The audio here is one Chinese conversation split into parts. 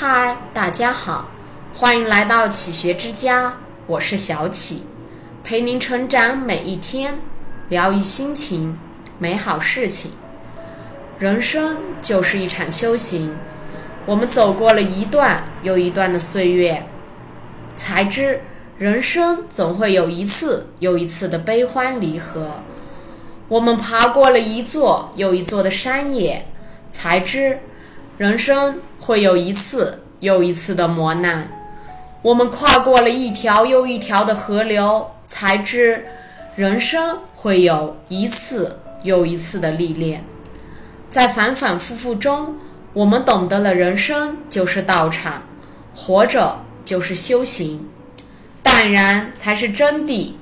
嗨，大家好，欢迎来到启学之家，我是小启，陪您成长每一天，疗愈心情，美好事情。人生就是一场修行，我们走过了一段又一段的岁月，才知人生总会有一次又一次的悲欢离合。我们爬过了一座又一座的山野，才知。人生会有一次又一次的磨难，我们跨过了一条又一条的河流，才知人生会有一次又一次的历练。在反反复复中，我们懂得了人生就是道场，活着就是修行，淡然才是真谛，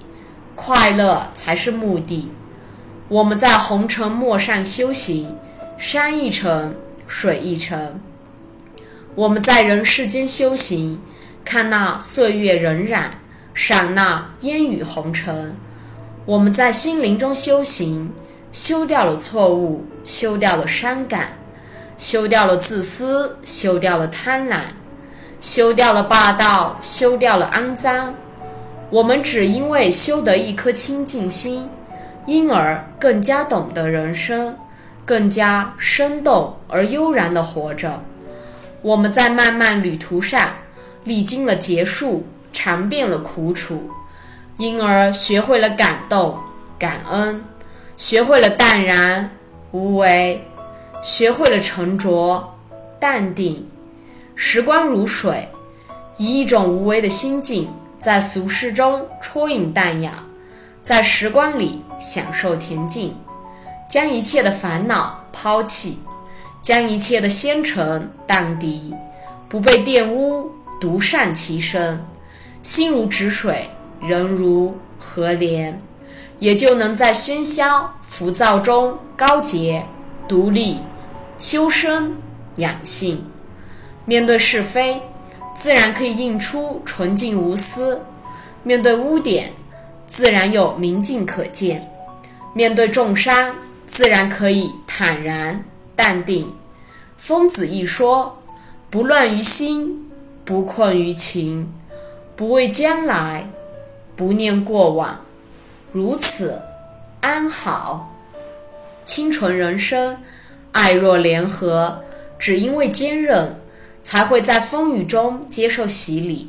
快乐才是目的。我们在红尘陌上修行，山一程。水一程，我们在人世间修行，看那岁月荏苒，赏那烟雨红尘。我们在心灵中修行，修掉了错误，修掉了伤感，修掉了自私，修掉了贪婪，修掉了霸道，修掉了肮脏。我们只因为修得一颗清净心，因而更加懂得人生。更加生动而悠然地活着。我们在漫漫旅途上历经了劫数，尝遍了苦楚，因而学会了感动、感恩，学会了淡然无为，学会了沉着淡定。时光如水，以一种无为的心境，在俗世中啜饮淡雅，在时光里享受恬静。将一切的烦恼抛弃，将一切的纤尘荡涤，不被玷污，独善其身，心如止水，人如和莲，也就能在喧嚣浮躁中高洁、独立、修身养性。面对是非，自然可以映出纯净无私；面对污点，自然有明镜可见；面对重伤。自然可以坦然淡定。疯子一说：“不乱于心，不困于情，不畏将来，不念过往，如此安好。”清纯人生，爱若莲合，只因为坚韧，才会在风雨中接受洗礼；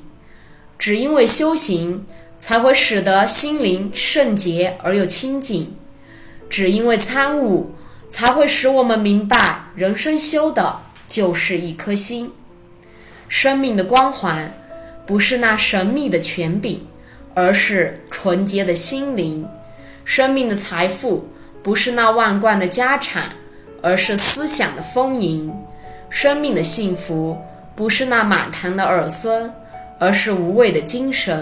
只因为修行，才会使得心灵圣洁而又清净。只因为参悟，才会使我们明白，人生修的就是一颗心。生命的光环，不是那神秘的权柄，而是纯洁的心灵；生命的财富，不是那万贯的家产，而是思想的丰盈；生命的幸福，不是那满堂的儿孙，而是无畏的精神；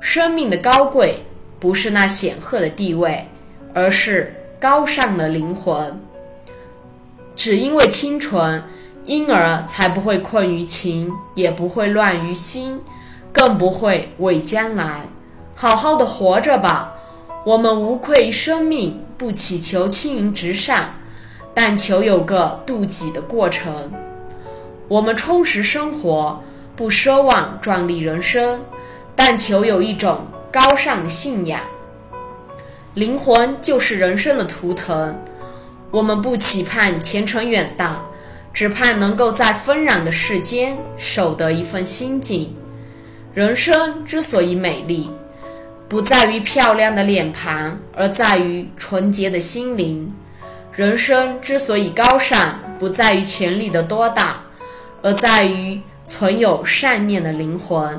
生命的高贵，不是那显赫的地位。而是高尚的灵魂。只因为清纯，因而才不会困于情，也不会乱于心，更不会畏将来。好好的活着吧，我们无愧于生命，不祈求青云直上，但求有个渡己的过程。我们充实生活，不奢望壮丽人生，但求有一种高尚的信仰。灵魂就是人生的图腾，我们不期盼前程远大，只盼能够在纷扰的世间守得一份心境。人生之所以美丽，不在于漂亮的脸庞，而在于纯洁的心灵；人生之所以高尚，不在于权力的多大，而在于存有善念的灵魂；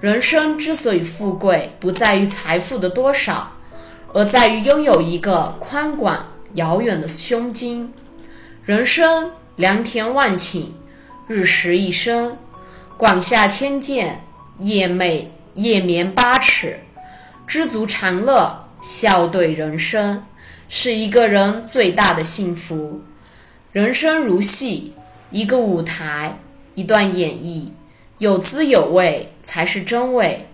人生之所以富贵，不在于财富的多少。而在于拥有一个宽广遥远的胸襟。人生良田万顷，日食一升，广厦千间，夜寐夜眠八尺，知足常乐，笑对人生，是一个人最大的幸福。人生如戏，一个舞台，一段演绎，有滋有味才是真味。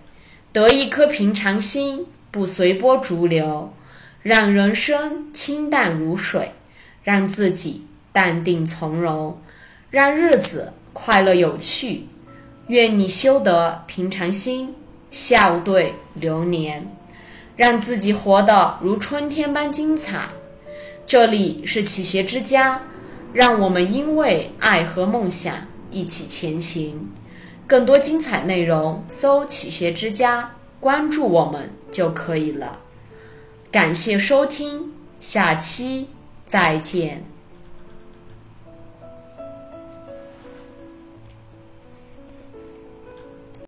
得一颗平常心。不随波逐流，让人生清淡如水，让自己淡定从容，让日子快乐有趣。愿你修得平常心，笑对流年，让自己活得如春天般精彩。这里是启学之家，让我们因为爱和梦想一起前行。更多精彩内容，搜“启学之家”，关注我们就可以了。感谢收听，下期再见。